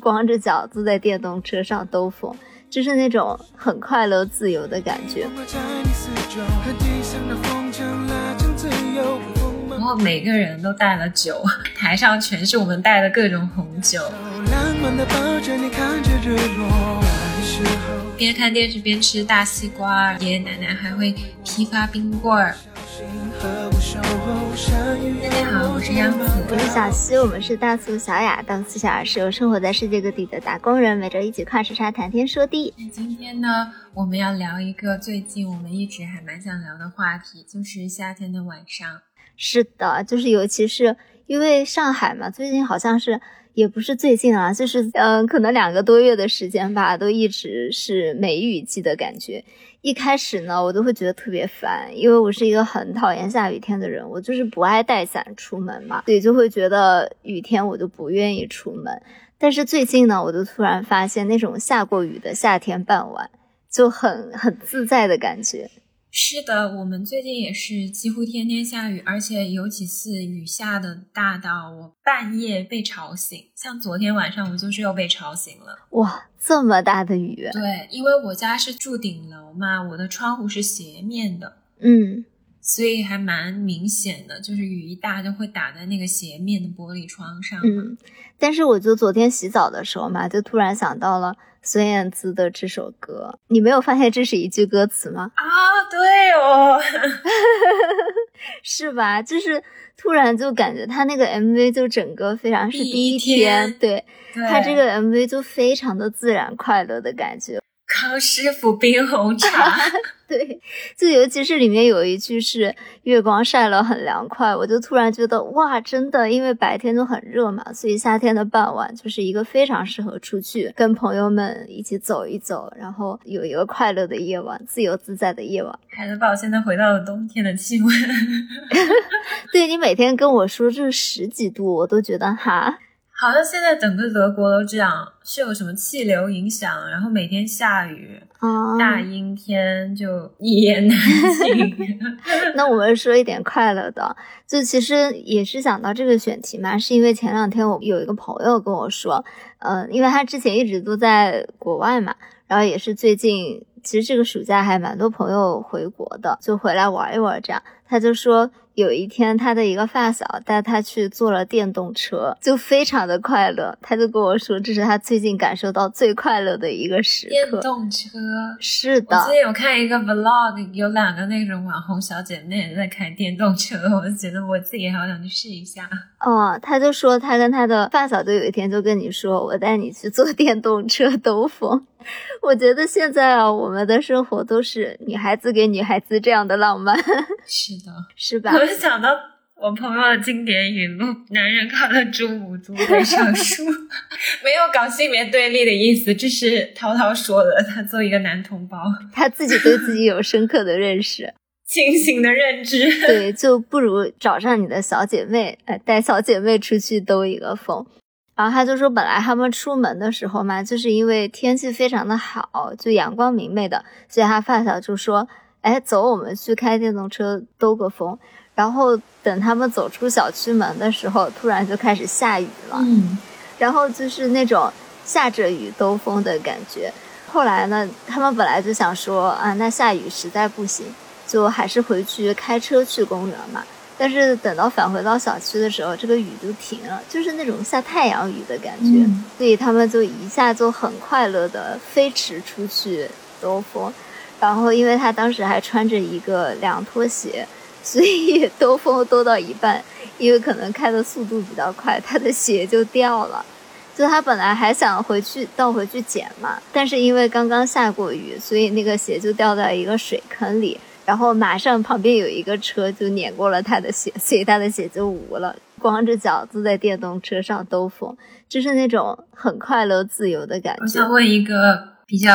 光着脚坐在电动车上兜风，就是那种很快乐、自由的感觉。然后每个人都带了酒，台上全是我们带的各种红酒。边看电视边吃大西瓜，爷爷奶奶还会批发冰棍儿。大家好，我是杨子，我是小溪，我们是大苏小雅，大苏小雅是由生活在世界各地的打工人，每周一起跨时差谈天说地。那今天呢，我们要聊一个最近我们一直还蛮想聊的话题，就是夏天的晚上。是的，就是尤其是因为上海嘛，最近好像是。也不是最近啊，就是嗯，可能两个多月的时间吧，都一直是梅雨季的感觉。一开始呢，我都会觉得特别烦，因为我是一个很讨厌下雨天的人，我就是不爱带伞出门嘛，所以就会觉得雨天我就不愿意出门。但是最近呢，我就突然发现那种下过雨的夏天傍晚就很很自在的感觉。是的，我们最近也是几乎天天下雨，而且有几次雨下的大到我半夜被吵醒。像昨天晚上，我就是又被吵醒了。哇，这么大的雨！对，因为我家是住顶楼嘛，我的窗户是斜面的，嗯，所以还蛮明显的，就是雨一大就会打在那个斜面的玻璃窗上。嗯，但是我就昨天洗澡的时候嘛，就突然想到了。孙燕姿的这首歌，你没有发现这是一句歌词吗？啊，对哦，是吧？就是突然就感觉他那个 MV 就整个非常是第一天，对他这个 MV 就非常的自然快乐的感觉。康师傅冰红茶，对，就尤其是里面有一句是“月光晒了很凉快”，我就突然觉得哇，真的，因为白天都很热嘛，所以夏天的傍晚就是一个非常适合出去跟朋友们一起走一走，然后有一个快乐的夜晚，自由自在的夜晚，还能把我现在回到了冬天的气温。对你每天跟我说这十几度，我都觉得哈。好像现在整个德国都这样，是有什么气流影响，然后每天下雨，大阴天就一言难尽。那我们说一点快乐的，就其实也是想到这个选题嘛，是因为前两天我有一个朋友跟我说，嗯，因为他之前一直都在国外嘛，然后也是最近，其实这个暑假还蛮多朋友回国的，就回来玩一玩这样，他就说。有一天，他的一个发小带他去坐了电动车，就非常的快乐。他就跟我说，这是他最近感受到最快乐的一个时刻。电动车是的，我最近有看一个 vlog，有两个那种网红小姐妹在开电动车，我就觉得我自己好想去试一下。哦，他就说他跟他的发小就有一天就跟你说，我带你去坐电动车兜风。我觉得现在啊，我们的生活都是女孩子给女孩子这样的浪漫。是的，是吧？我想到我朋友的经典语录：“男人靠得住母猪会上树。”没有搞性别对立的意思，这是涛涛说的。他作为一个男同胞，他自己对自己有深刻的认识，清醒的认知。对，就不如找上你的小姐妹，哎，带小姐妹出去兜一个风。然后他就说，本来他们出门的时候嘛，就是因为天气非常的好，就阳光明媚的，所以他发小就说：“哎，走，我们去开电动车兜个风。”然后等他们走出小区门的时候，突然就开始下雨了。嗯，然后就是那种下着雨兜风的感觉。后来呢，他们本来就想说啊，那下雨实在不行，就还是回去开车去公园嘛。但是等到返回到小区的时候，这个雨就停了，就是那种下太阳雨的感觉，所以他们就一下就很快乐的飞驰出去兜风。然后因为他当时还穿着一个凉拖鞋，所以兜风兜到一半，因为可能开的速度比较快，他的鞋就掉了。就他本来还想回去倒回去捡嘛，但是因为刚刚下过雨，所以那个鞋就掉在一个水坑里。然后马上旁边有一个车就碾过了他的血，所以他的血就无了。光着脚坐在电动车上兜风，就是那种很快乐、自由的感觉。我想问一个比较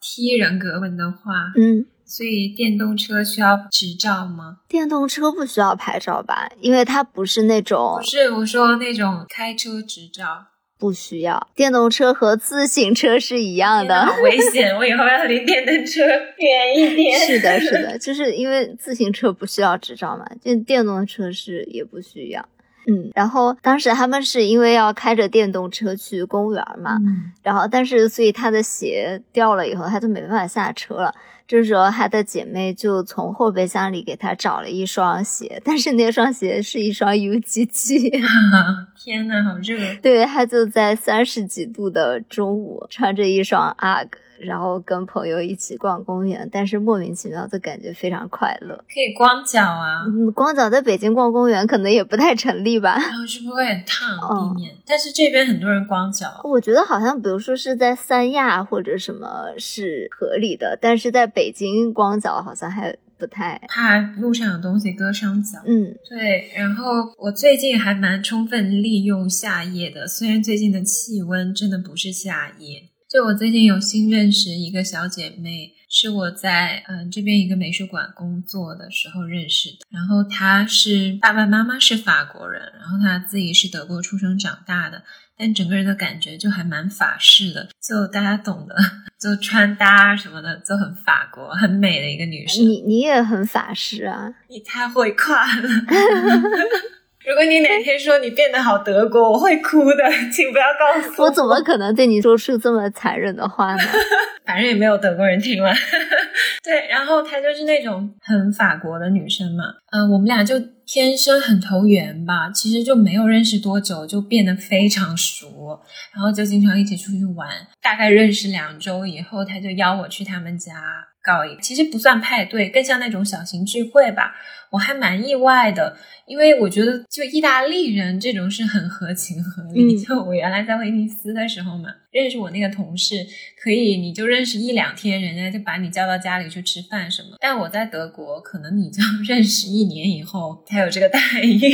T 人格问的话，嗯，所以电动车需要执照吗？电动车不需要牌照吧？因为它不是那种……不是，我说那种开车执照。不需要电动车和自行车是一样的，好危险！我以后要离电动车 远一点。是的，是的，就是因为自行车不需要执照嘛，就电动车是也不需要。嗯，然后当时他们是因为要开着电动车去公园嘛，嗯然后但是所以他的鞋掉了以后，他就没办法下车了。这时候她的姐妹就从后备箱里给她找了一双鞋，但是那双鞋是一双 UGG。天呐，好热！对，她就在三十几度的中午穿着一双 UGG，然后跟朋友一起逛公园，但是莫名其妙的感觉非常快乐。可以光脚啊，嗯，光脚在北京逛公园可能也不太成立吧。然后是不是会很烫哦地面？但是这边很多人光脚，我觉得好像，比如说是在三亚或者什么是合理的，但是在北京光脚好像还不太。怕路上有东西割伤脚。嗯，对，然后我最近还蛮充分利用夏夜的，虽然最近的气温真的不是夏夜。就我最近有新认识一个小姐妹，是我在嗯、呃这边一个美术馆工作的时候认识的。然后她是爸爸妈妈是法国人，然后她自己是德国出生长大的，但整个人的感觉就还蛮法式的，就大家懂的，就穿搭什么的就很法国，很美的一个女生。你你也很法式啊。你太会夸了。如果你哪天说你变得好德国，我会哭的，请不要告诉我怎么可能对你说出这么残忍的话呢？反正也没有德国人听了。对，然后她就是那种很法国的女生嘛，嗯、我们俩就天生很投缘吧，其实就没有认识多久就变得非常熟，然后就经常一起出去玩。大概认识两周以后，她就邀我去他们家搞一，其实不算派对，更像那种小型聚会吧。我还蛮意外的，因为我觉得就意大利人这种是很合情合理。嗯就我原来在威尼斯的时候嘛，认识我那个同事，可以你就认识一两天，人家就把你叫到家里去吃饭什么。但我在德国，可能你就 认识一年以后才有这个待遇。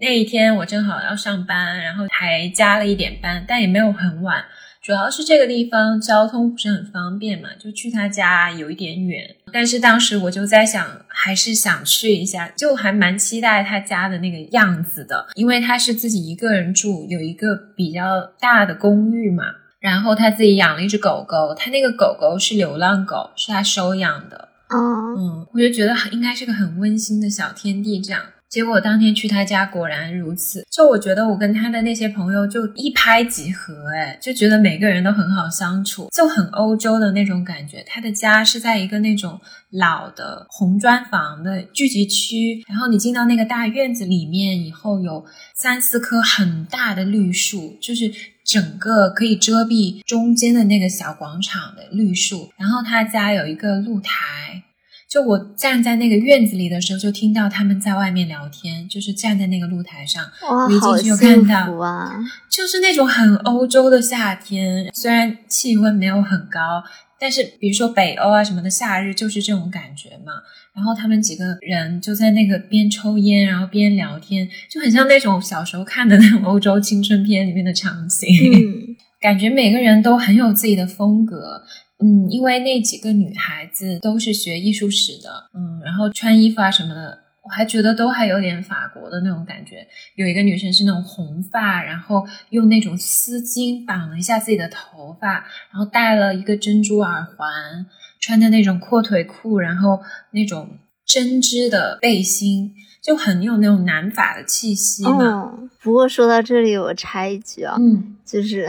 那一天我正好要上班，然后还加了一点班，但也没有很晚。主要是这个地方交通不是很方便嘛，就去他家有一点远。但是当时我就在想，还是想去一下，就还蛮期待他家的那个样子的，因为他是自己一个人住，有一个比较大的公寓嘛。然后他自己养了一只狗狗，他那个狗狗是流浪狗，是他收养的。哦，嗯，我就觉得很应该是个很温馨的小天地这样。结果当天去他家，果然如此。就我觉得我跟他的那些朋友就一拍即合，哎，就觉得每个人都很好相处，就很欧洲的那种感觉。他的家是在一个那种老的红砖房的聚集区，然后你进到那个大院子里面以后，有三四棵很大的绿树，就是整个可以遮蔽中间的那个小广场的绿树。然后他家有一个露台。就我站在那个院子里的时候，就听到他们在外面聊天，就是站在那个露台上，哇，我一好进去就幸看到福啊！就是那种很欧洲的夏天，虽然气温没有很高，但是比如说北欧啊什么的夏日就是这种感觉嘛。然后他们几个人就在那个边抽烟，然后边聊天，就很像那种小时候看的那种欧洲青春片里面的场景。嗯，感觉每个人都很有自己的风格。嗯，因为那几个女孩子都是学艺术史的，嗯，然后穿衣服啊什么的，我还觉得都还有点法国的那种感觉。有一个女生是那种红发，然后用那种丝巾绑了一下自己的头发，然后戴了一个珍珠耳环，穿的那种阔腿裤，然后那种针织的背心，就很有那种南法的气息嘛。哦，不过说到这里，我插一句啊，嗯就是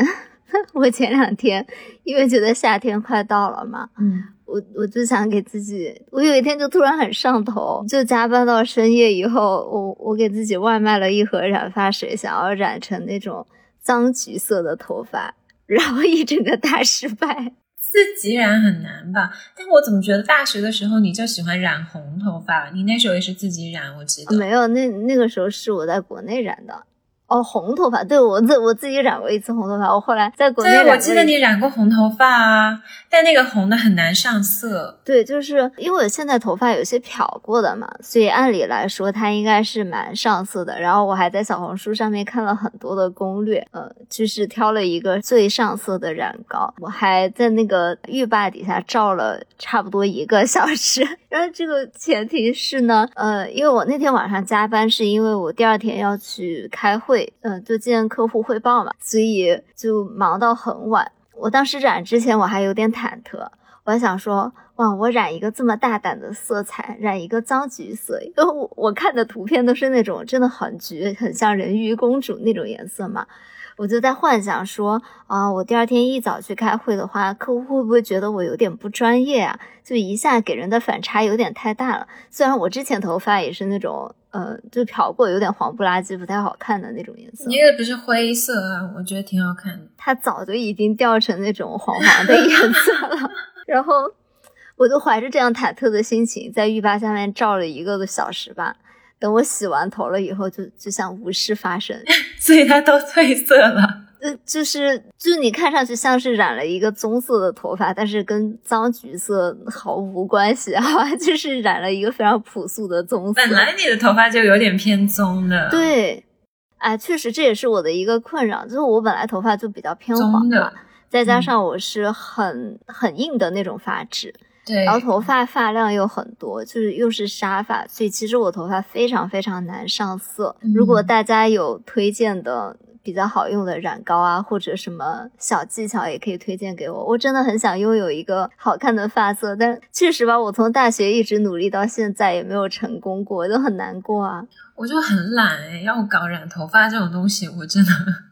我前两天因为觉得夏天快到了嘛，嗯我我就想给自己，我有一天就突然很上头，就加班到深夜以后，我我给自己外卖了一盒染发水，想要染成那种脏橘色的头发，然后一整个大失败。自己染很难吧？但我怎么觉得大学的时候你就喜欢染红头发？你那时候也是自己染，我记得。没有，那那个时候是我在国内染的。哦，红头发，对我自我自己染过一次红头发，我后来在国内染对，我记得你染过红头发啊，但那个红的很难上色。对，就是因为我现在头发有些漂过的嘛，所以按理来说它应该是蛮上色的。然后我还在小红书上面看了很多的攻略，呃，就是挑了一个最上色的染膏，我还在那个浴霸底下照了差不多一个小时。然后这个前提是呢，呃，因为我那天晚上加班，是因为我第二天要去开会，嗯、就见客户汇报嘛，所以就忙到很晚。我当时染之前我还有点忐忑。我还想说，哇，我染一个这么大胆的色彩，染一个脏橘色，因为我我看的图片都是那种真的很橘，很像人鱼公主那种颜色嘛。我就在幻想说，啊，我第二天一早去开会的话，客户会不会觉得我有点不专业啊？就一下给人的反差有点太大了。虽然我之前头发也是那种，呃，就漂过，有点黄不拉几、不太好看的那种颜色。你那个不是灰色啊？我觉得挺好看的。它早就已经掉成那种黄黄的颜色了。然后，我就怀着这样忐忑的心情，在浴霸下面照了一个多小时吧。等我洗完头了以后，就就像无事发生，所以它都褪色了。呃，就是就你看上去像是染了一个棕色的头发，但是跟脏橘色毫无关系啊，就是染了一个非常朴素的棕色。本来你的头发就有点偏棕的。对，哎，确实这也是我的一个困扰，就是我本来头发就比较偏黄的，再加上我是很很硬的那种发质。对，然后头发发量又很多，就是又是沙发，所以其实我头发非常非常难上色。如果大家有推荐的比较好用的染膏啊，或者什么小技巧，也可以推荐给我。我真的很想拥有一个好看的发色，但确实吧，我从大学一直努力到现在也没有成功过，就很难过啊。我就很懒哎，要搞染头发这种东西，我真的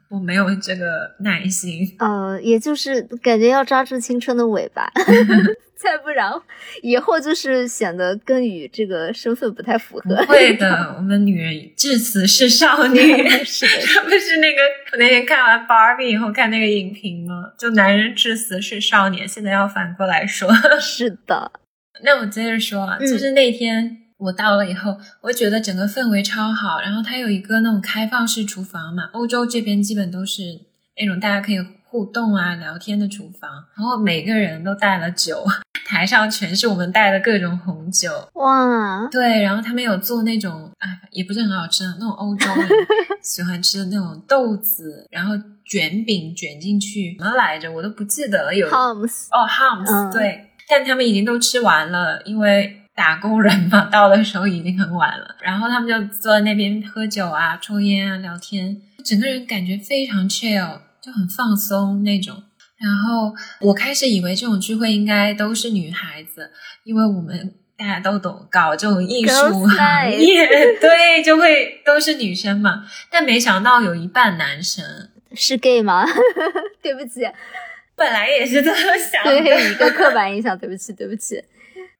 我没有这个耐心。呃，也就是感觉要抓住青春的尾巴。再不然，以后就是显得跟与这个身份不太符合。会的，我们女人至死是少女。是的，不是那个我那天看完《Barbie》以后看那个影评吗？就男人至死是少年，现在要反过来说。是的。那我接着说啊，就是那天我到了以后，我觉得整个氛围超好。然后它有一个那种开放式厨房嘛，欧洲这边基本都是那种大家可以互动啊、聊天的厨房。然后每个人都带了酒。台上全是我们带的各种红酒，哇！对，然后他们有做那种，哎，也不是很好吃的那种欧洲人 喜欢吃的那种豆子，然后卷饼卷进去，什么来着？我都不记得了。有 hums 哦，hums 对，但他们已经都吃完了，因为打工人嘛，到的时候已经很晚了。然后他们就坐在那边喝酒啊、抽烟啊、聊天，整个人感觉非常 chill，就很放松那种。然后我开始以为这种聚会应该都是女孩子，因为我们大家都懂搞这种艺术行业，对，就会都是女生嘛。但没想到有一半男生是 gay 吗？对不起，本来也是这么想的，一个刻板印象。对不起，对不起。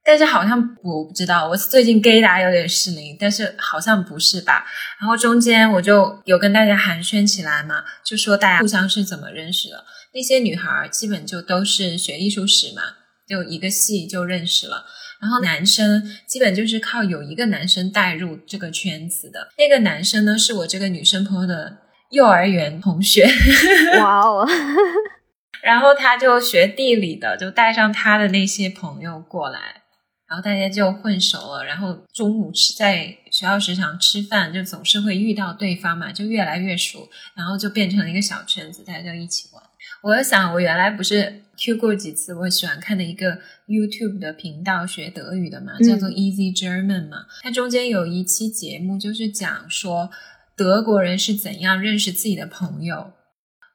但是好像我不知道，我最近 gay 达有点失灵，但是好像不是吧？然后中间我就有跟大家寒暄起来嘛，就说大家互相是怎么认识的。那些女孩基本就都是学艺术史嘛，就一个系就认识了。然后男生基本就是靠有一个男生带入这个圈子的。那个男生呢，是我这个女生朋友的幼儿园同学。哇哦！然后他就学地理的，就带上他的那些朋友过来，然后大家就混熟了。然后中午吃在学校食堂吃饭，就总是会遇到对方嘛，就越来越熟，然后就变成了一个小圈子，大家就一起玩。我在想，我原来不是 Q 过几次我喜欢看的一个 YouTube 的频道学德语的嘛，叫做 Easy German 嘛。它中间有一期节目就是讲说德国人是怎样认识自己的朋友。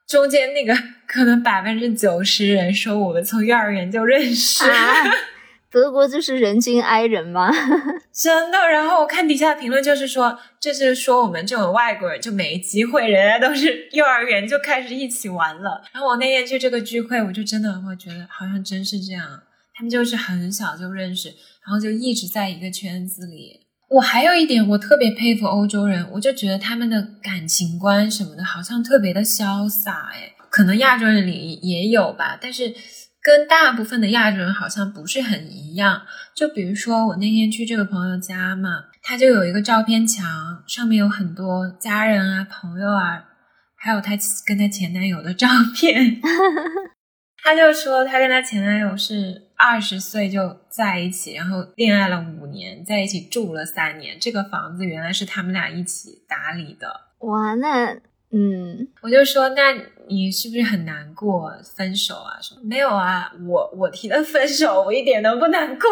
中间那个 可能百分之九十人说我们从幼儿园就认识。德国就是人均 I 人吗？真的。然后我看底下评论就是说，这是说我们这种外国人就没机会，人家都是幼儿园就开始一起玩了。然后我那天去这个聚会，我就真的会觉得好像真是这样，他们就是很小就认识，然后就一直在一个圈子里。我还有一点我特别佩服欧洲人，我就觉得他们的感情观什么的，好像特别的潇洒。哎，可能亚洲人里也有吧，但是。跟大部分的亚洲人好像不是很一样，就比如说我那天去这个朋友家嘛，他就有一个照片墙，上面有很多家人啊、朋友啊，还有他跟他前男友的照片。他就说他跟他前男友是二十岁就在一起，然后恋爱了五年，在一起住了三年，这个房子原来是他们俩一起打理的。哇，那。嗯，我就说，那你是不是很难过分手啊？说没有啊，我我提的分手，我一点都不难过。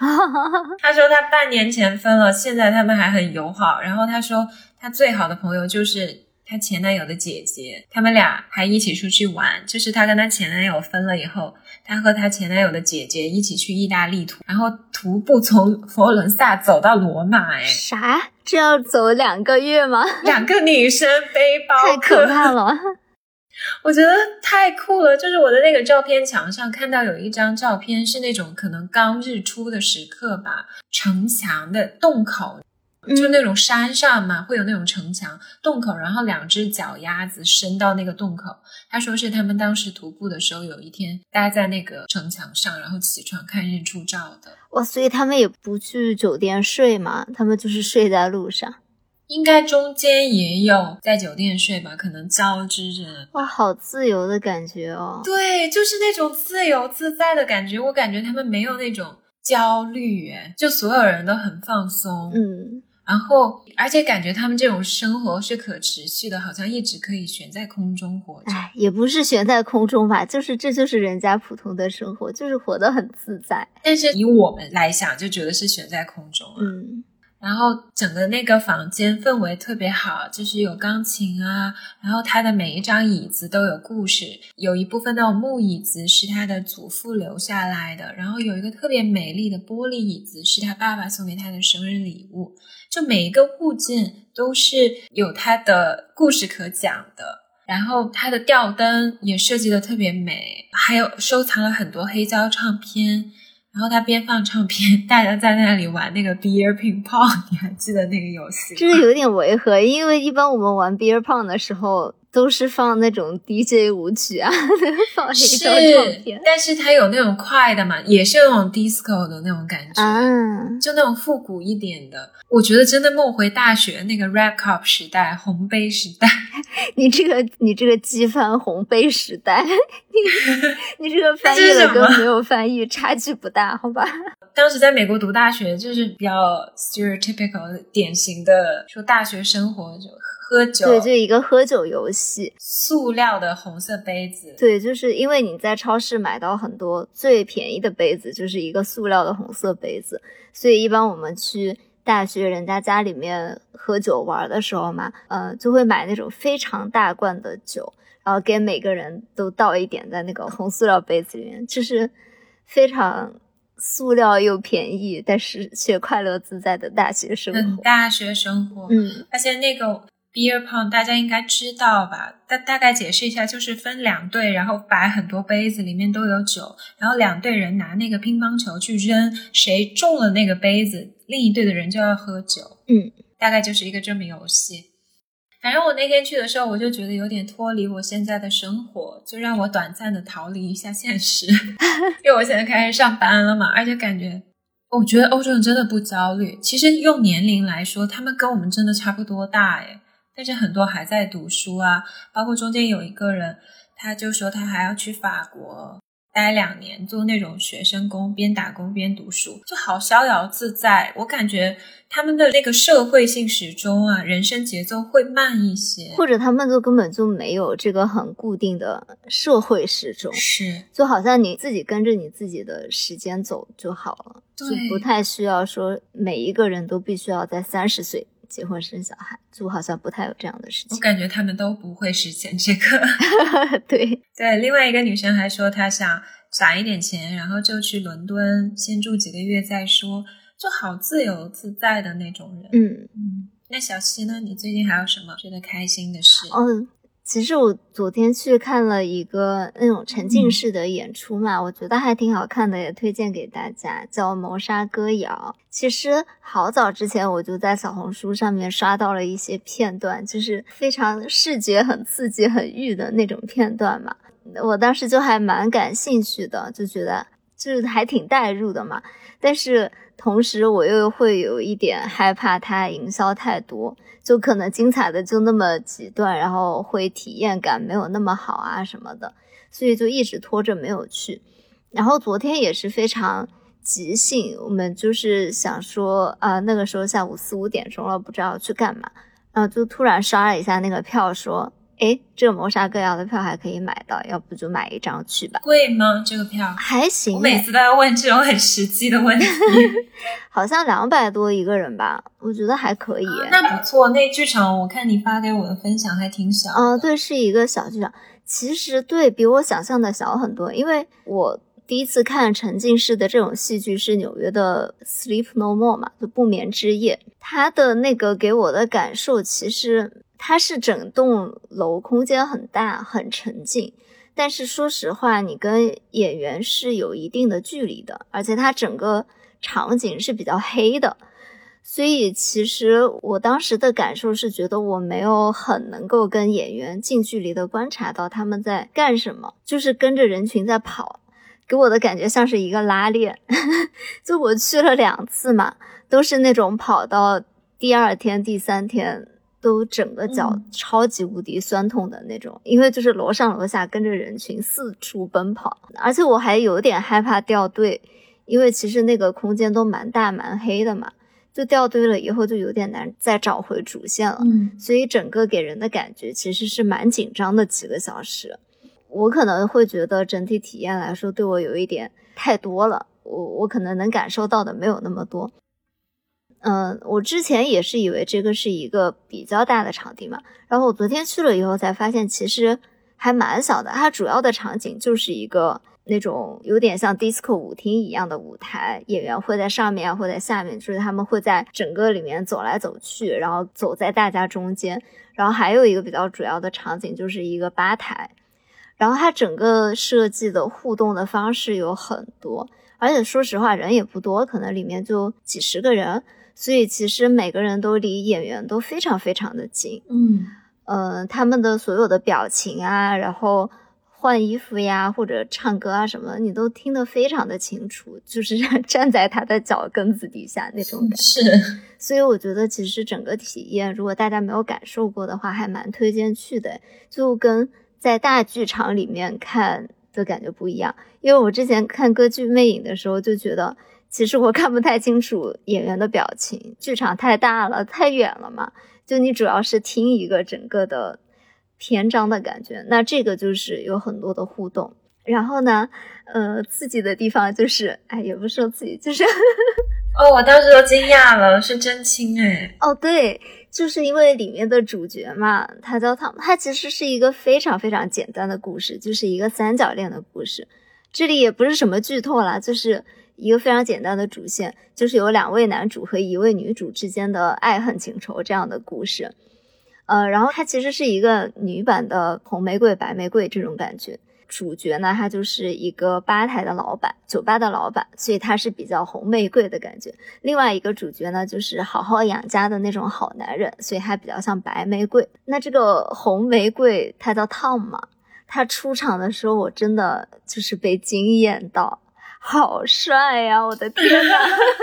他说他半年前分了，现在他们还很友好。然后他说他最好的朋友就是她前男友的姐姐，他们俩还一起出去玩。就是她跟她前男友分了以后，她和她前男友的姐姐一起去意大利徒，然后徒步从佛罗伦萨走到罗马。哎，啥？这要走两个月吗？两个女生背包，太可怕了。我觉得太酷了，就是我的那个照片墙上看到有一张照片，是那种可能刚日出的时刻吧，城墙的洞口，就那种山上嘛，会有那种城墙洞口，然后两只脚丫子伸到那个洞口。他说是他们当时徒步的时候，有一天待在那个城墙上，然后起床看日出照的。哇，所以他们也不去酒店睡嘛，他们就是睡在路上。应该中间也有在酒店睡吧，可能交织着。哇，好自由的感觉哦！对，就是那种自由自在的感觉。我感觉他们没有那种焦虑，哎，就所有人都很放松。嗯，然后而且感觉他们这种生活是可持续的，好像一直可以悬在空中活着。哎，也不是悬在空中吧，就是这就是人家普通的生活，就是活得很自在。但是以我们来想，就觉得是悬在空中啊。嗯。然后整个那个房间氛围特别好，就是有钢琴啊，然后它的每一张椅子都有故事，有一部分那种木椅子是他的祖父留下来的，然后有一个特别美丽的玻璃椅子是他爸爸送给他的生日礼物，就每一个物件都是有它的故事可讲的，然后它的吊灯也设计的特别美，还有收藏了很多黑胶唱片。然后他边放唱片，大家在那里玩那个 beer ping pong，你还记得那个游戏？就是有点违和，因为一般我们玩 beer pong 的时候。都是放那种 DJ 舞曲啊，放黑胶唱片。但是它有那种快的嘛，也是那种 disco 的那种感觉，嗯，就那种复古一点的。我觉得真的梦回大学那个 rap cup 时代，红杯时代。你这个你这个激翻红杯时代，你你这个翻译的跟没有翻译差距不大，好吧？当时在美国读大学，就是比较 stereotypical 典型的说大学生活就。喝酒对，就一个喝酒游戏，塑料的红色杯子。对，就是因为你在超市买到很多最便宜的杯子，就是一个塑料的红色杯子，所以一般我们去大学人家家里面喝酒玩的时候嘛，呃，就会买那种非常大罐的酒，然后给每个人都倒一点在那个红塑料杯子里面，就是非常塑料又便宜，但是却快乐自在的大学生活。大学生活，嗯，而且那个。Beer pong 大家应该知道吧？大大概解释一下，就是分两队，然后摆很多杯子，里面都有酒，然后两队人拿那个乒乓球去扔，谁中了那个杯子，另一队的人就要喝酒。嗯，大概就是一个这么游戏。反正我那天去的时候，我就觉得有点脱离我现在的生活，就让我短暂的逃离一下现实，因为我现在开始上班了嘛，而且感觉，我觉得欧洲人真的不焦虑。其实用年龄来说，他们跟我们真的差不多大，诶但是很多还在读书啊，包括中间有一个人，他就说他还要去法国待两年，做那种学生工，边打工边读书，就好逍遥自在。我感觉他们的那个社会性时钟啊，人生节奏会慢一些，或者他们就根本就没有这个很固定的社会时钟，是就好像你自己跟着你自己的时间走就好了，就不太需要说每一个人都必须要在三十岁。结婚生小孩，就好像不太有这样的事情。我感觉他们都不会实现这个。对 对，另外一个女生还说她想攒一点钱，然后就去伦敦先住几个月再说，就好自由自在的那种人。嗯嗯。那小七呢？你最近还有什么觉得开心的事？嗯。其实我昨天去看了一个那种沉浸式的演出嘛，我觉得还挺好看的，也推荐给大家，叫《谋杀歌谣》。其实好早之前我就在小红书上面刷到了一些片段，就是非常视觉很刺激、很欲的那种片段嘛。我当时就还蛮感兴趣的，就觉得就是还挺带入的嘛。但是同时我又会有一点害怕它营销太多。就可能精彩的就那么几段，然后会体验感没有那么好啊什么的，所以就一直拖着没有去。然后昨天也是非常即兴，我们就是想说，啊，那个时候下午四五点钟了，不知道去干嘛，然后就突然刷了一下那个票，说哎，这个谋杀歌谣的票还可以买到，要不就买一张去吧。贵吗？这个票还行，我每次都要问这种很实际的问题。好像两百多一个人吧，我觉得还可以。那不错，那剧场我看你发给我的分享还挺小。嗯，对，是一个小剧场。其实对比我想象的小很多，因为我第一次看沉浸式的这种戏剧是纽约的《Sleep No More》嘛，就不眠之夜。它的那个给我的感受，其实它是整栋楼空间很大，很沉静。但是说实话，你跟演员是有一定的距离的，而且它整个场景是比较黑的。所以，其实我当时的感受是觉得我没有很能够跟演员近距离的观察到他们在干什么，就是跟着人群在跑，给我的感觉像是一个拉练。就我去了两次嘛，都是那种跑到第二天、第三天都整个脚超级无敌酸痛的那种，因为就是楼上楼下跟着人群四处奔跑，而且我还有点害怕掉队，因为其实那个空间都蛮大蛮黑的嘛。就掉队了以后，就有点难再找回主线了。嗯，所以整个给人的感觉其实是蛮紧张的几个小时。我可能会觉得整体体验来说，对我有一点太多了。我我可能能感受到的没有那么多。嗯，我之前也是以为这个是一个比较大的场地嘛，然后我昨天去了以后才发现，其实还蛮小的。它主要的场景就是一个。那种有点像 disco 舞厅一样的舞台，演员会在上面啊，或在下面，就是他们会在整个里面走来走去，然后走在大家中间。然后还有一个比较主要的场景，就是一个吧台。然后它整个设计的互动的方式有很多，而且说实话人也不多，可能里面就几十个人，所以其实每个人都离演员都非常非常的近。嗯，呃，他们的所有的表情啊，然后。换衣服呀，或者唱歌啊什么，你都听得非常的清楚，就是站在他的脚跟子底下那种感觉。是，所以我觉得其实整个体验，如果大家没有感受过的话，还蛮推荐去的。就跟在大剧场里面看的感觉不一样，因为我之前看歌剧《魅影》的时候就觉得，其实我看不太清楚演员的表情，剧场太大了，太远了嘛。就你主要是听一个整个的。篇章的感觉，那这个就是有很多的互动。然后呢，呃，刺激的地方就是，哎，也不是说刺激，就是，哦，我当时都惊讶了，是真亲哎。哦，对，就是因为里面的主角嘛，他叫汤，他其实是一个非常非常简单的故事，就是一个三角恋的故事。这里也不是什么剧透啦，就是一个非常简单的主线，就是有两位男主和一位女主之间的爱恨情仇这样的故事。呃，然后它其实是一个女版的红玫瑰、白玫瑰这种感觉。主角呢，他就是一个吧台的老板，酒吧的老板，所以他是比较红玫瑰的感觉。另外一个主角呢，就是好好养家的那种好男人，所以他比较像白玫瑰。那这个红玫瑰他叫 Tom 嘛，他出场的时候我真的就是被惊艳到，好帅呀！我的天呐！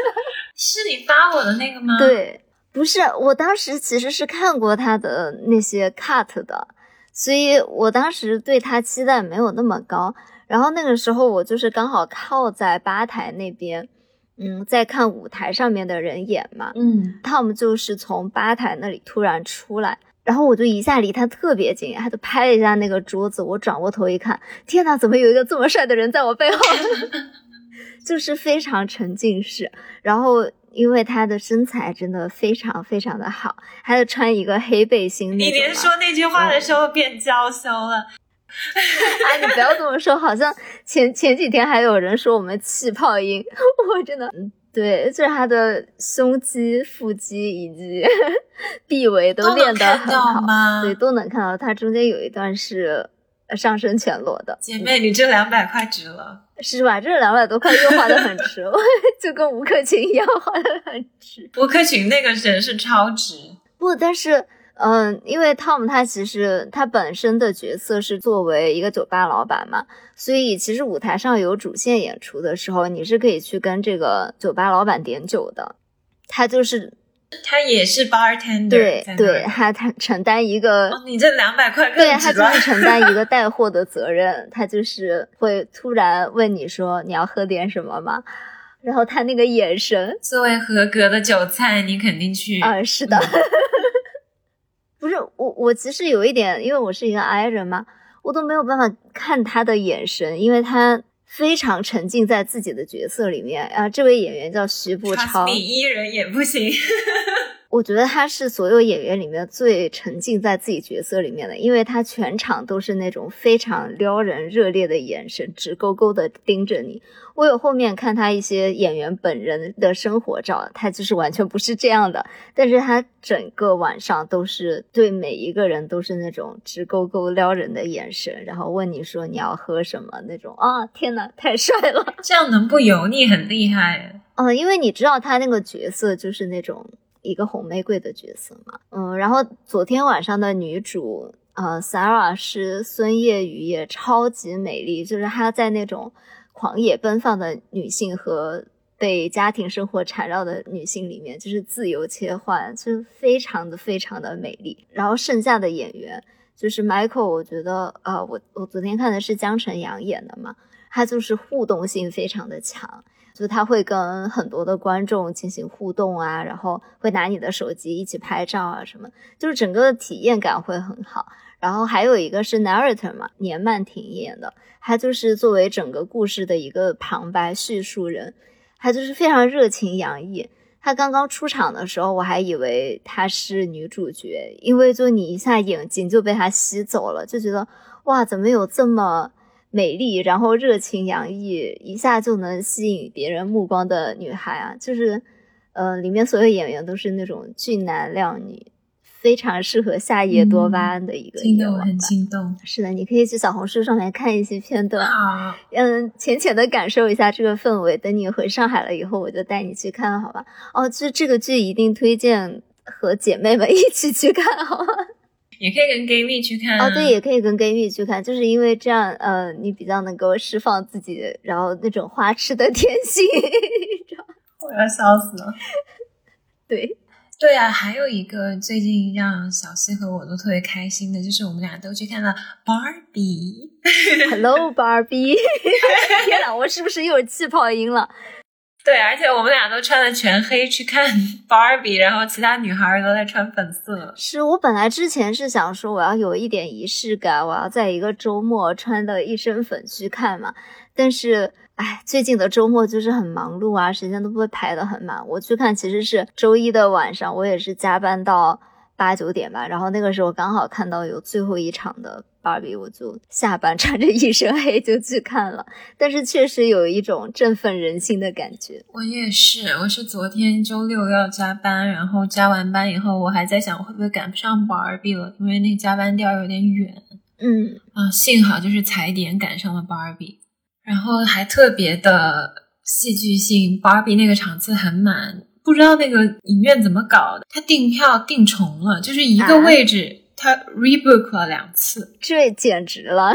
是你发我的那个吗？对。不是，我当时其实是看过他的那些 cut 的，所以我当时对他期待没有那么高。然后那个时候我就是刚好靠在吧台那边，嗯，在看舞台上面的人演嘛，嗯，Tom 就是从吧台那里突然出来，然后我就一下离他特别近，他就拍了一下那个桌子，我转过头一看，天呐，怎么有一个这么帅的人在我背后？就是非常沉浸式，然后。因为她的身材真的非常非常的好，还有穿一个黑背心。你连说那句话的时候变娇羞了。哎，你不要这么说，好像前前几天还有人说我们气泡音，我真的，对，就是她的胸肌、腹肌以及 臂围都练得很好，对，都能看到。她中间有一段是上身全裸的。姐妹，你这两百块值了。是吧？这两百多块又花的很值，就跟吴克群一样花的很值。吴克群那个人是超值，不，但是，嗯，因为 Tom 他其实他本身的角色是作为一个酒吧老板嘛，所以其实舞台上有主线演出的时候，你是可以去跟这个酒吧老板点酒的，他就是。他也是 bartender，对对，他他承担一个，你这两百块对，他就是承担一个带货的责任，他就是会突然问你说你要喝点什么吗？然后他那个眼神，作为合格的韭菜，你肯定去啊，是的，不是我我其实有一点，因为我是一个 I 人嘛，我都没有办法看他的眼神，因为他非常沉浸在自己的角色里面啊。这位演员叫徐步超，你一人也不行。我觉得他是所有演员里面最沉浸在自己角色里面的，因为他全场都是那种非常撩人、热烈的眼神，直勾勾的盯着你。我有后面看他一些演员本人的生活照，他就是完全不是这样的，但是他整个晚上都是对每一个人都是那种直勾勾撩人的眼神，然后问你说你要喝什么那种啊！天呐，太帅了！这样能不油腻很厉害。嗯，因为你知道他那个角色就是那种。一个红玫瑰的角色嘛，嗯，然后昨天晚上的女主，呃，Sarah 是孙叶雨，也超级美丽，就是她在那种狂野奔放的女性和被家庭生活缠绕的女性里面，就是自由切换，就是非常的非常的美丽。然后剩下的演员就是 Michael，我觉得，呃，我我昨天看的是江晨阳演的嘛，他就是互动性非常的强。就他会跟很多的观众进行互动啊，然后会拿你的手机一起拍照啊，什么，就是整个的体验感会很好。然后还有一个是 narrator 嘛，年曼婷演的，他就是作为整个故事的一个旁白叙述人，他就是非常热情洋溢。他刚刚出场的时候，我还以为他是女主角，因为就你一下眼睛就被他吸走了，就觉得哇，怎么有这么。美丽，然后热情洋溢，一下就能吸引别人目光的女孩啊，就是，呃，里面所有演员都是那种俊男靓女，非常适合夏夜多巴胺的一个夜晚。很心动。是的，你可以去小红书上面看一些片段，啊，嗯，浅浅的感受一下这个氛围。等你回上海了以后，我就带你去看，好吧？哦，这这个剧一定推荐和姐妹们 一起去看，好吗？也可以跟 gay 蜜去看哦，对，也可以跟 gay 蜜去看，就是因为这样，呃，你比较能够释放自己，然后那种花痴的天性。我要笑死了。对，对啊，还有一个最近让小西和我都特别开心的，就是我们俩都去看了 Barbie。Hello Barbie！天哪，我是不是又有气泡音了？对，而且我们俩都穿的全黑去看 Barbie，然后其他女孩都在穿粉色。是我本来之前是想说我要有一点仪式感，我要在一个周末穿的一身粉去看嘛。但是，哎，最近的周末就是很忙碌啊，时间都不会排得很满。我去看其实是周一的晚上，我也是加班到八九点吧，然后那个时候刚好看到有最后一场的。芭比，我就下班穿着一身黑就去看了，但是确实有一种振奋人心的感觉。我也是，我是昨天周六要加班，然后加完班以后，我还在想我会不会赶不上芭比了，因为那加班地儿有点远。嗯啊，幸好就是踩点赶上了芭比，然后还特别的戏剧性，芭比那个场次很满，不知道那个影院怎么搞的，他订票订重了，就是一个位置。他 rebook 了两次，这简直了，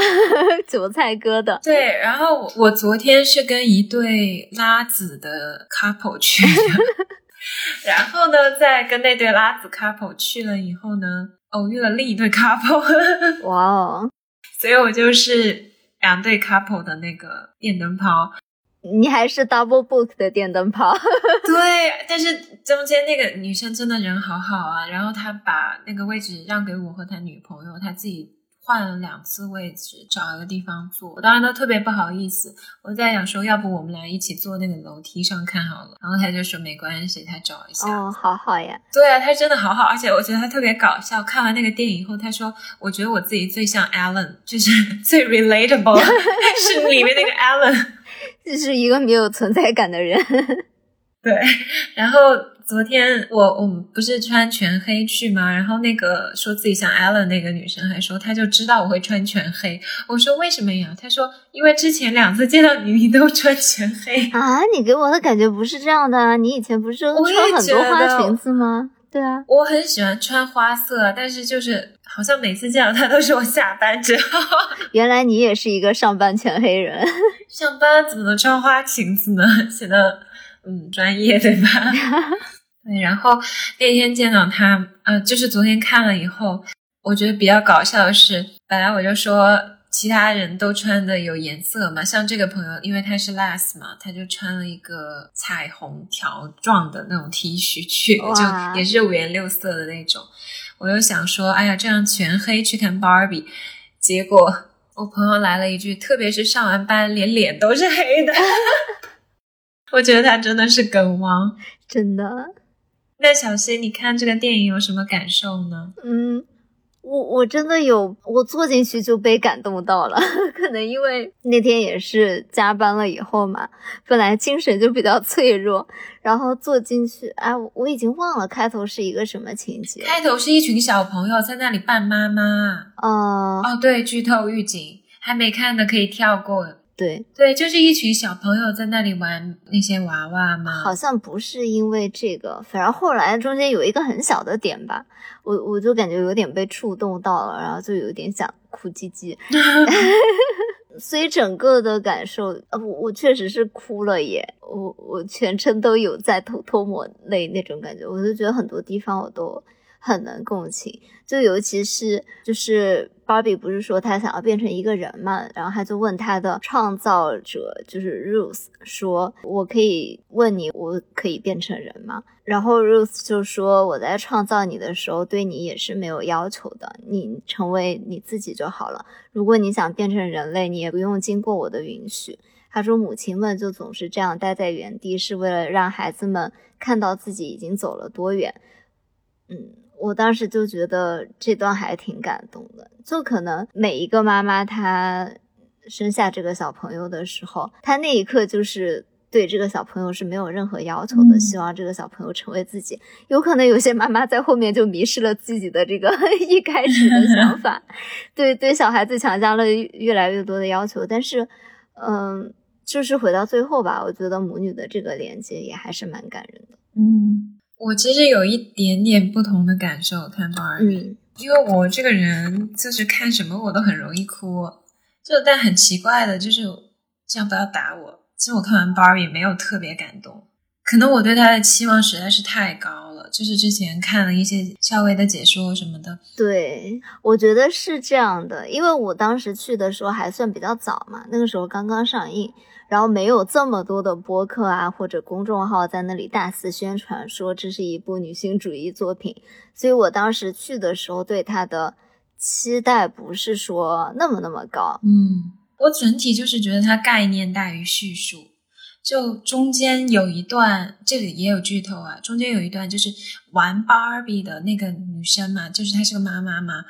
韭菜哥的。对，然后我昨天是跟一对拉子的 couple 去的，然后呢，在跟那对拉子 couple 去了以后呢，偶遇了另一对 couple，哇哦！所以我就是两对 couple 的那个电灯泡。你还是 double book 的电灯泡，对，但是中间那个女生真的人好好啊，然后她把那个位置让给我和他女朋友，他自己换了两次位置，找一个地方坐。我当然都特别不好意思，我在想说，要不我们俩一起坐那个楼梯上看好了。然后他就说没关系，他找一下。哦，好好呀。对啊，他真的好好，而且我觉得他特别搞笑。看完那个电影以后，他说，我觉得我自己最像 Alan，就是最 relatable，是里面那个 Alan。这是一个没有存在感的人，对。然后昨天我我们不是穿全黑去吗？然后那个说自己像 Ellen 那个女生还说，她就知道我会穿全黑。我说为什么呀？她说因为之前两次见到你，你都穿全黑啊。你给我的感觉不是这样的，你以前不是穿很多花裙子吗？对啊，我很喜欢穿花色，但是就是好像每次见到他都是我下班之后。原来你也是一个上班全黑人，上班怎么能穿花裙子呢？显得嗯专业对吧？对，然后那天见到他，呃，就是昨天看了以后，我觉得比较搞笑的是，本来我就说。其他人都穿的有颜色嘛，像这个朋友，因为他是 last 嘛，他就穿了一个彩虹条状的那种 T 恤去，就也是五颜六色的那种。我又想说，哎呀，这样全黑去看芭比，结果我朋友来了一句，特别是上完班连脸都是黑的，我觉得他真的是梗王，真的。那小溪，你看这个电影有什么感受呢？嗯。我我真的有，我坐进去就被感动到了，可能因为那天也是加班了以后嘛，本来精神就比较脆弱，然后坐进去，哎，我已经忘了开头是一个什么情节。开头是一群小朋友在那里扮妈妈。哦哦，对，剧透预警，还没看的可以跳过。对对，就是一群小朋友在那里玩那些娃娃嘛？好像不是因为这个，反正后来中间有一个很小的点吧，我我就感觉有点被触动到了，然后就有点想哭唧唧。所以整个的感受，呃，我我确实是哭了耶，我我全程都有在偷偷抹泪那种感觉，我就觉得很多地方我都。很能共情，就尤其是就是芭比不是说她想要变成一个人嘛，然后他就问他的创造者就是 Ruth 说：“我可以问你，我可以变成人吗？”然后 Ruth 就说：“我在创造你的时候对你也是没有要求的，你成为你自己就好了。如果你想变成人类，你也不用经过我的允许。”他说：“母亲们就总是这样待在原地，是为了让孩子们看到自己已经走了多远。”嗯。我当时就觉得这段还挺感动的，就可能每一个妈妈她生下这个小朋友的时候，她那一刻就是对这个小朋友是没有任何要求的，希望这个小朋友成为自己。有可能有些妈妈在后面就迷失了自己的这个 一开始的想法，对对小孩子强加了越来越多的要求。但是，嗯，就是回到最后吧，我觉得母女的这个连接也还是蛮感人的。嗯。我其实有一点点不同的感受，看芭比，因为我这个人就是看什么我都很容易哭，就但很奇怪的就是这样不要打我。其实我看完芭比没有特别感动，可能我对他的期望实在是太高了。就是之前看了一些肖薇的解说什么的，对我觉得是这样的，因为我当时去的时候还算比较早嘛，那个时候刚刚上映。然后没有这么多的播客啊或者公众号在那里大肆宣传说这是一部女性主义作品，所以我当时去的时候对它的期待不是说那么那么高。嗯，我整体就是觉得它概念大于叙述，就中间有一段这里也有剧透啊，中间有一段就是玩芭比的那个女生嘛，就是她是个妈妈嘛。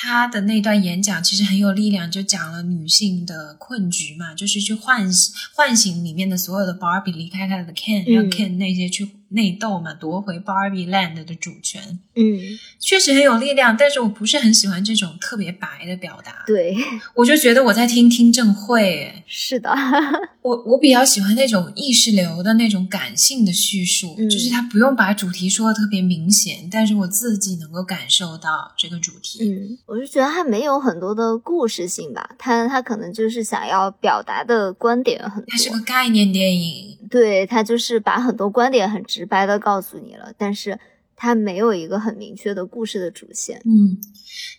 他的那段演讲其实很有力量，就讲了女性的困局嘛，就是去唤醒唤醒里面的所有的 Barbie 离开他的 Ken，让 Ken 那些去内斗嘛，夺回 Barbie Land 的主权。嗯，确实很有力量，但是我不是很喜欢这种特别白的表达。对，我就觉得我在听听证会。是的，我我比较喜欢那种意识流的那种感性的叙述，就是他不用把主题说的特别明显，但是我自己能够感受到这个主题。嗯。我是觉得它没有很多的故事性吧，它它可能就是想要表达的观点很多。它是个概念电影，对，它就是把很多观点很直白的告诉你了，但是它没有一个很明确的故事的主线。嗯，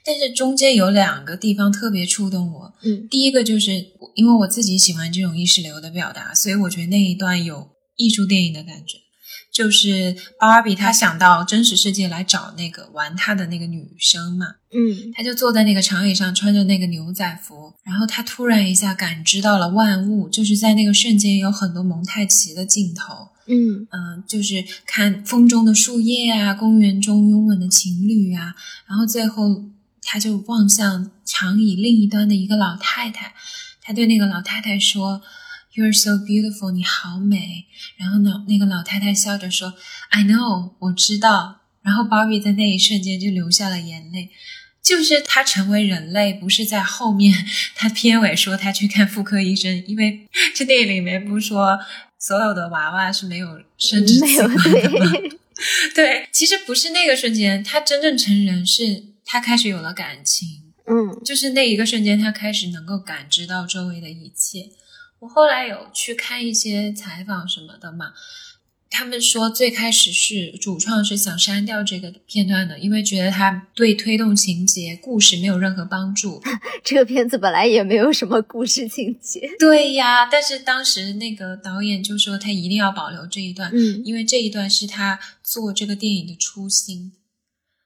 但是中间有两个地方特别触动我。嗯，第一个就是因为我自己喜欢这种意识流的表达，所以我觉得那一段有艺术电影的感觉。就是芭比，她想到真实世界来找那个玩她的那个女生嘛，嗯，她就坐在那个长椅上，穿着那个牛仔服，然后她突然一下感知到了万物，就是在那个瞬间有很多蒙太奇的镜头，嗯。嗯，就是看风中的树叶啊，公园中拥吻的情侣啊，然后最后她就望向长椅另一端的一个老太太，她对那个老太太说。You're so beautiful，你好美。然后呢，那个老太太笑着说：“I know，我知道。”然后 Barbie 在那一瞬间就流下了眼泪。就是她成为人类，不是在后面。她片尾说她去看妇科医生，因为这电影里面不说所有的娃娃是没有生殖器官的吗？对，其实不是那个瞬间，她真正成人是她开始有了感情。嗯，就是那一个瞬间，她开始能够感知到周围的一切。我后来有去看一些采访什么的嘛，他们说最开始是主创是想删掉这个片段的，因为觉得它对推动情节故事没有任何帮助。这个片子本来也没有什么故事情节。对呀，但是当时那个导演就说他一定要保留这一段，嗯，因为这一段是他做这个电影的初心。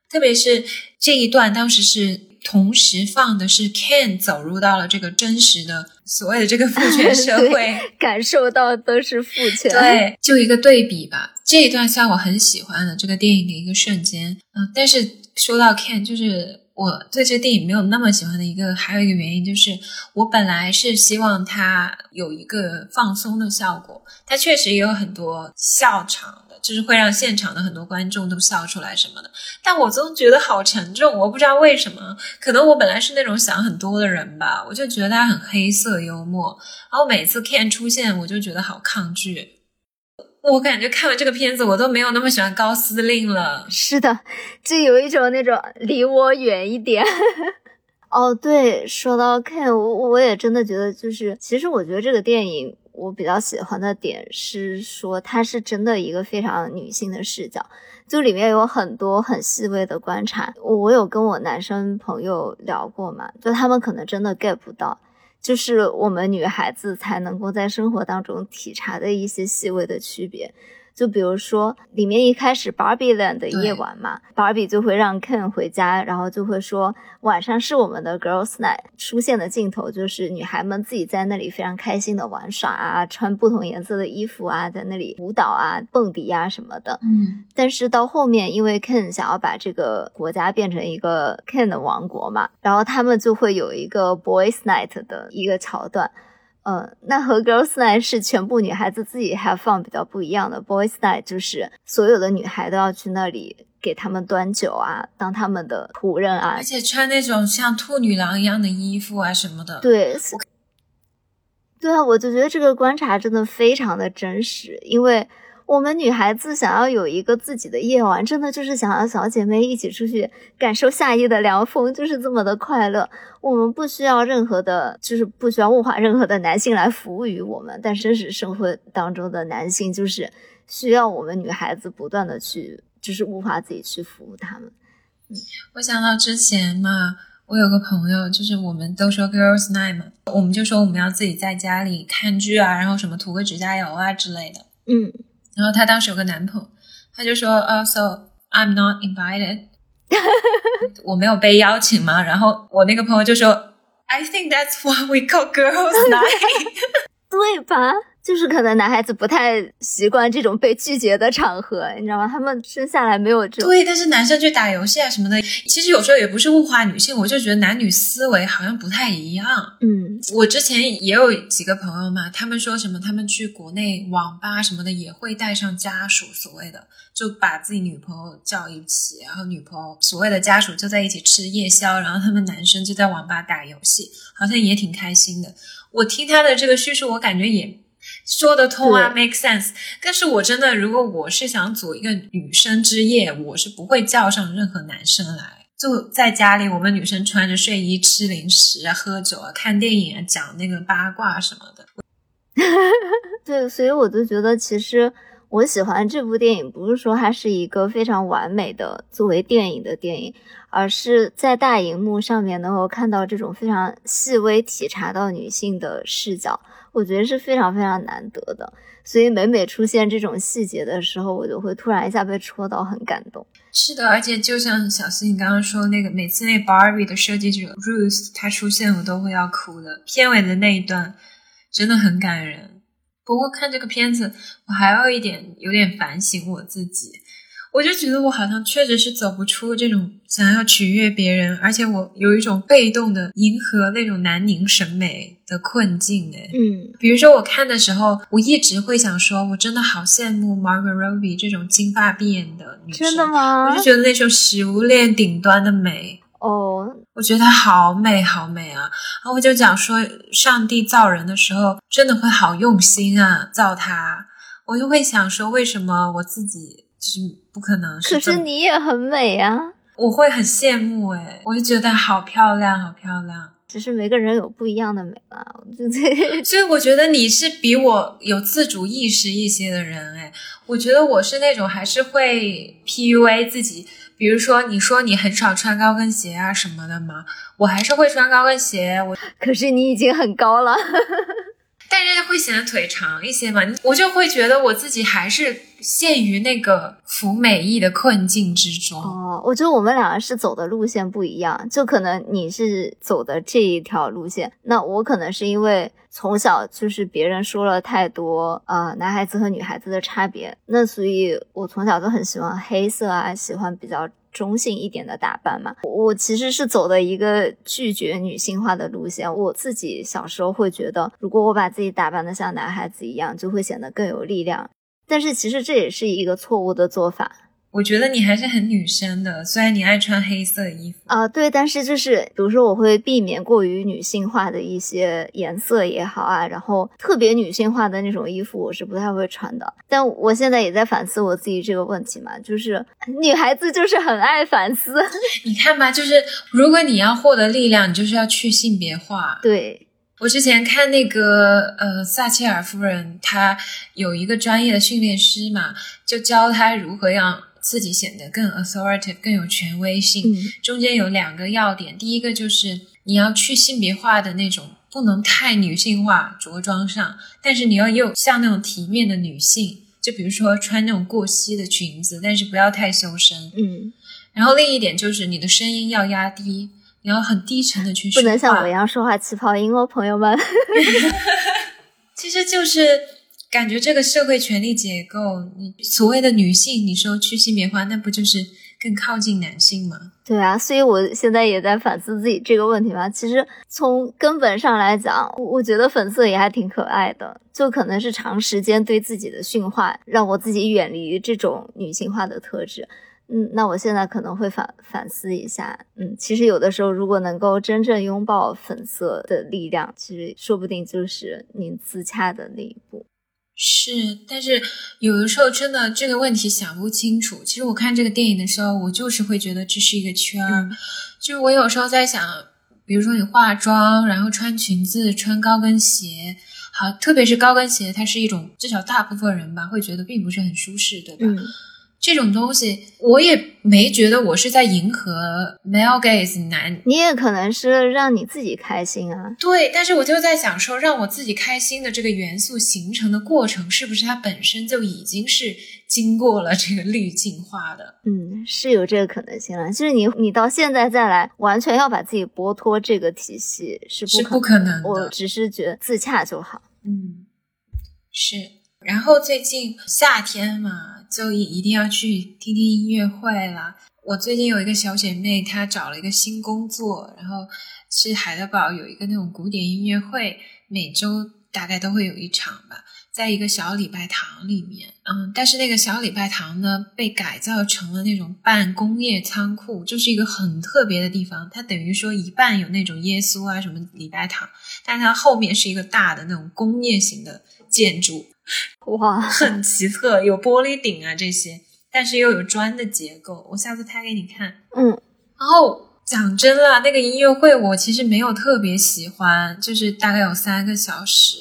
特别是这一段，当时是同时放的是 Ken 走入到了这个真实的所谓的这个父权社会，感受到都是父权。对，就一个对比吧。这一段算我很喜欢的这个电影的一个瞬间。嗯，但是说到 Ken，就是。我对这个电影没有那么喜欢的一个，还有一个原因就是，我本来是希望它有一个放松的效果，它确实也有很多笑场的，就是会让现场的很多观众都笑出来什么的。但我总觉得好沉重，我不知道为什么，可能我本来是那种想很多的人吧，我就觉得他很黑色幽默，然后每次 Ken 出现，我就觉得好抗拒。我感觉看完这个片子，我都没有那么喜欢高司令了。是的，就有一种那种离我远一点。哦，对，说到 Ken，我我也真的觉得，就是其实我觉得这个电影我比较喜欢的点是说，它是真的一个非常女性的视角，就里面有很多很细微的观察。我有跟我男生朋友聊过嘛，就他们可能真的 get 不到。就是我们女孩子才能够在生活当中体察的一些细微的区别。就比如说，里面一开始 Barbie Land 的夜晚嘛，Barbie 就会让 Ken 回家，然后就会说晚上是我们的 Girls Night。出现的镜头就是女孩们自己在那里非常开心的玩耍啊，穿不同颜色的衣服啊，在那里舞蹈啊、蹦迪啊什么的。嗯。但是到后面，因为 Ken 想要把这个国家变成一个 Ken 的王国嘛，然后他们就会有一个 Boys Night 的一个桥段。嗯，那和 Girls Night 是全部女孩子自己 have fun 比较不一样的，Boys Night 就是所有的女孩都要去那里给他们端酒啊，当他们的仆人啊，而且穿那种像兔女郎一样的衣服啊什么的。对，对啊，我就觉得这个观察真的非常的真实，因为。我们女孩子想要有一个自己的夜晚，真的就是想要小姐妹一起出去感受夏夜的凉风，就是这么的快乐。我们不需要任何的，就是不需要物化任何的男性来服务于我们，但真实生活当中的男性就是需要我们女孩子不断的去，就是物化自己去服务他们。嗯，我想到之前嘛，我有个朋友，就是我们都说 Girls Night 嘛，我们就说我们要自己在家里看剧啊，然后什么涂个指甲油啊之类的。嗯。然后她当时有个男朋友，她就说：“呃，so I'm not invited，我没有被邀请吗。”然后我那个朋友就说：“I think that's why we call girls' night，对吧？”就是可能男孩子不太习惯这种被拒绝的场合，你知道吗？他们生下来没有这对，但是男生去打游戏啊什么的，其实有时候也不是物化女性，我就觉得男女思维好像不太一样。嗯，我之前也有几个朋友嘛，他们说什么，他们去国内网吧什么的也会带上家属，所谓的就把自己女朋友叫一起，然后女朋友所谓的家属就在一起吃夜宵，然后他们男生就在网吧打游戏，好像也挺开心的。我听他的这个叙述，我感觉也。说得通啊，make sense。但是我真的，如果我是想组一个女生之夜，我是不会叫上任何男生来，就在家里，我们女生穿着睡衣吃零食啊，喝酒啊，看电影啊，讲那个八卦什么的。对，所以我就觉得，其实我喜欢这部电影，不是说它是一个非常完美的作为电影的电影，而是在大荧幕上面能够看到这种非常细微体察到女性的视角。我觉得是非常非常难得的，所以每每出现这种细节的时候，我就会突然一下被戳到，很感动。是的，而且就像小溪你刚刚说那个，每次那 Barbie 的设计者 Ruth 她出现，我都会要哭的。片尾的那一段真的很感人。不过看这个片子，我还有一点有点反省我自己。我就觉得我好像确实是走不出这种想要取悦别人，而且我有一种被动的迎合那种南宁审美的困境哎。嗯，比如说我看的时候，我一直会想说，我真的好羡慕 Margot Robbie 这种金发碧眼的女生。真的吗？我就觉得那种食物链顶端的美哦，我觉得好美好美啊。然后我就讲说，上帝造人的时候真的会好用心啊，造他。我就会想说，为什么我自己是。不可能，可是你也很美啊！我会很羡慕哎，我就觉得好漂亮，好漂亮。只是每个人有不一样的美吧，就这。所以我觉得你是比我有自主意识一些的人哎，我觉得我是那种还是会 PUA 自己。比如说，你说你很少穿高跟鞋啊什么的嘛？我还是会穿高跟鞋。我可是你已经很高了。但是会显得腿长一些嘛，我就会觉得我自己还是陷于那个服美役的困境之中。哦，我觉得我们两个是走的路线不一样，就可能你是走的这一条路线，那我可能是因为从小就是别人说了太多呃男孩子和女孩子的差别，那所以我从小就很喜欢黑色啊，喜欢比较。中性一点的打扮嘛，我其实是走的一个拒绝女性化的路线。我自己小时候会觉得，如果我把自己打扮的像男孩子一样，就会显得更有力量。但是其实这也是一个错误的做法。我觉得你还是很女生的，虽然你爱穿黑色衣服啊，对，但是就是比如说我会避免过于女性化的一些颜色也好啊，然后特别女性化的那种衣服我是不太会穿的。但我现在也在反思我自己这个问题嘛，就是女孩子就是很爱反思。你看吧，就是如果你要获得力量，你就是要去性别化。对我之前看那个呃撒切尔夫人，她有一个专业的训练师嘛，就教她如何让。自己显得更 authoritative，更有权威性。中间有两个要点，第一个就是你要去性别化的那种，不能太女性化着装上，但是你要又像那种体面的女性，就比如说穿那种过膝的裙子，但是不要太修身。嗯。然后另一点就是你的声音要压低，你要很低沉的去说话，不能像我一样说话气泡音哦，朋友们。其实就是。感觉这个社会权力结构，你所谓的女性，你说去性别化，那不就是更靠近男性吗？对啊，所以我现在也在反思自己这个问题嘛。其实从根本上来讲，我觉得粉色也还挺可爱的，就可能是长时间对自己的驯化，让我自己远离这种女性化的特质。嗯，那我现在可能会反反思一下。嗯，其实有的时候，如果能够真正拥抱粉色的力量，其实说不定就是您自洽的那一步。是，但是有的时候真的这个问题想不清楚。其实我看这个电影的时候，我就是会觉得这是一个圈儿。就是我有时候在想，比如说你化妆，然后穿裙子、穿高跟鞋，好，特别是高跟鞋，它是一种至少大部分人吧会觉得并不是很舒适，对吧？这种东西，我也没觉得我是在迎合 male gaze 男，你也可能是让你自己开心啊。对，但是我就在想说，让我自己开心的这个元素形成的过程，是不是它本身就已经是经过了这个滤镜化的？嗯，是有这个可能性了。就是你，你到现在再来完全要把自己剥脱这个体系，是是不可能的。我只是觉得自洽就好。嗯，是。然后最近夏天嘛，就一一定要去听听音乐会了。我最近有一个小姐妹，她找了一个新工作，然后去海德堡有一个那种古典音乐会，每周大概都会有一场吧，在一个小礼拜堂里面。嗯，但是那个小礼拜堂呢，被改造成了那种半工业仓库，就是一个很特别的地方。它等于说一半有那种耶稣啊什么礼拜堂，但它后面是一个大的那种工业型的建筑。哇，很奇特，有玻璃顶啊这些，但是又有砖的结构。我下次拍给你看。嗯，然后讲真了，那个音乐会我其实没有特别喜欢，就是大概有三个小时，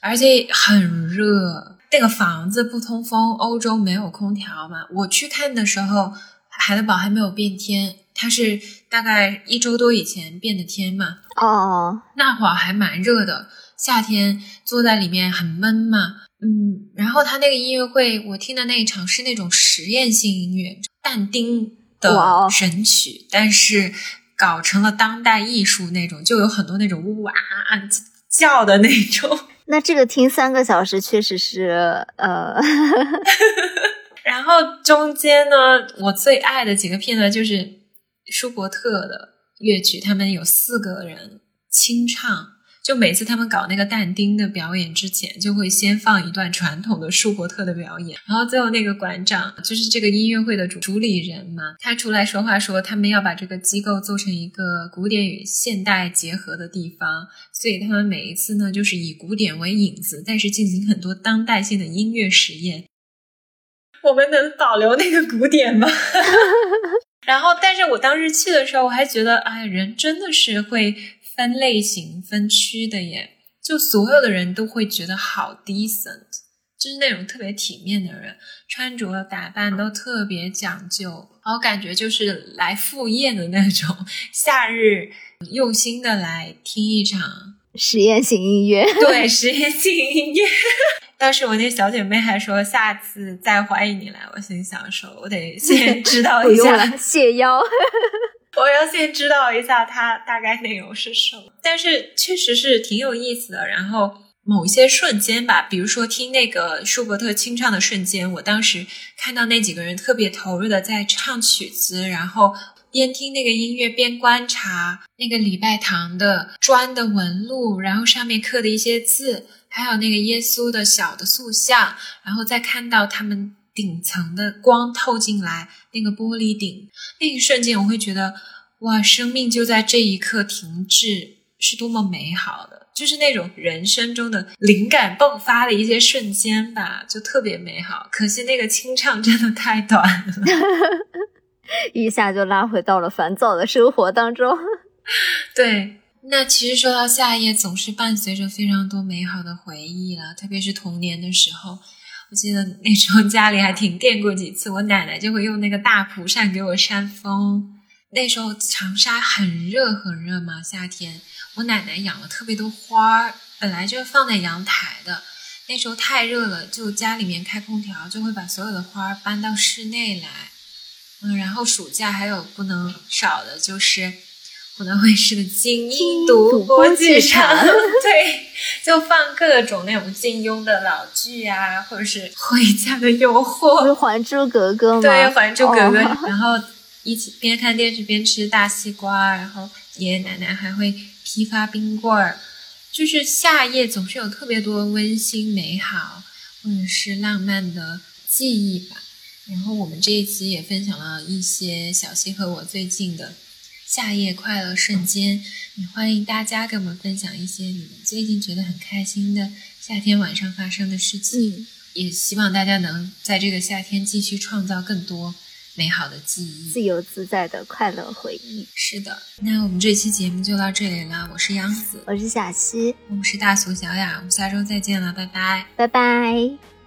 而且很热。那个房子不通风，欧洲没有空调嘛。我去看的时候，海德堡还没有变天，它是大概一周多以前变的天嘛。哦，那会儿还蛮热的，夏天坐在里面很闷嘛。嗯，然后他那个音乐会，我听的那一场是那种实验性音乐，但丁的神曲，但是搞成了当代艺术那种，就有很多那种呜哇叫的那种。那这个听三个小时确实是呃，然后中间呢，我最爱的几个片段就是舒伯特的乐曲，他们有四个人清唱。就每次他们搞那个但丁的表演之前，就会先放一段传统的舒伯特的表演，然后最后那个馆长就是这个音乐会的主主理人嘛，他出来说话说他们要把这个机构做成一个古典与现代结合的地方，所以他们每一次呢就是以古典为引子，但是进行很多当代性的音乐实验。我们能保留那个古典吗？然后，但是我当时去的时候，我还觉得，哎，人真的是会。分类型、分区的耶，就所有的人都会觉得好 decent，就是那种特别体面的人，穿着打扮都特别讲究，然后感觉就是来赴宴的那种，夏日用心的来听一场实验性音乐，对，实验性音乐。当时我那小姐妹还说，下次再欢迎你来。我心想说，我得先知道 一下，谢邀。我要先知道一下它大概内容是什么。但是确实是挺有意思的。然后某一些瞬间吧，比如说听那个舒伯特清唱的瞬间，我当时看到那几个人特别投入的在唱曲子，然后。边听那个音乐边观察那个礼拜堂的砖的纹路，然后上面刻的一些字，还有那个耶稣的小的塑像，然后再看到他们顶层的光透进来那个玻璃顶，那一瞬间我会觉得哇，生命就在这一刻停滞，是多么美好的，就是那种人生中的灵感迸发的一些瞬间吧，就特别美好。可惜那个清唱真的太短了。一下就拉回到了烦躁的生活当中。对，那其实说到夏夜，总是伴随着非常多美好的回忆了。特别是童年的时候，我记得那时候家里还停电过几次，我奶奶就会用那个大蒲扇给我扇风。那时候长沙很热很热嘛，夏天，我奶奶养了特别多花儿，本来就放在阳台的。那时候太热了，就家里面开空调，就会把所有的花儿搬到室内来。嗯，然后暑假还有不能少的就是湖南卫视的精英独播剧场，对，就放各种那种金庸的老剧啊，或者是《回家的诱惑》，《还珠格格》吗？对，《还珠格格》，然后一起边看电视边吃大西瓜，然后爷爷奶奶还会批发冰棍儿，就是夏夜总是有特别多温馨美好或者是浪漫的记忆吧。然后我们这一期也分享了一些小溪和我最近的夏夜快乐瞬间，也欢迎大家跟我们分享一些你们最近觉得很开心的夏天晚上发生的事情。也希望大家能在这个夏天继续创造更多美好的记忆，自由自在的快乐回忆。是的，那我们这期节目就到这里了。我是杨子，我是小溪，我们是大俗小雅，我们下周再见了，拜拜，拜拜。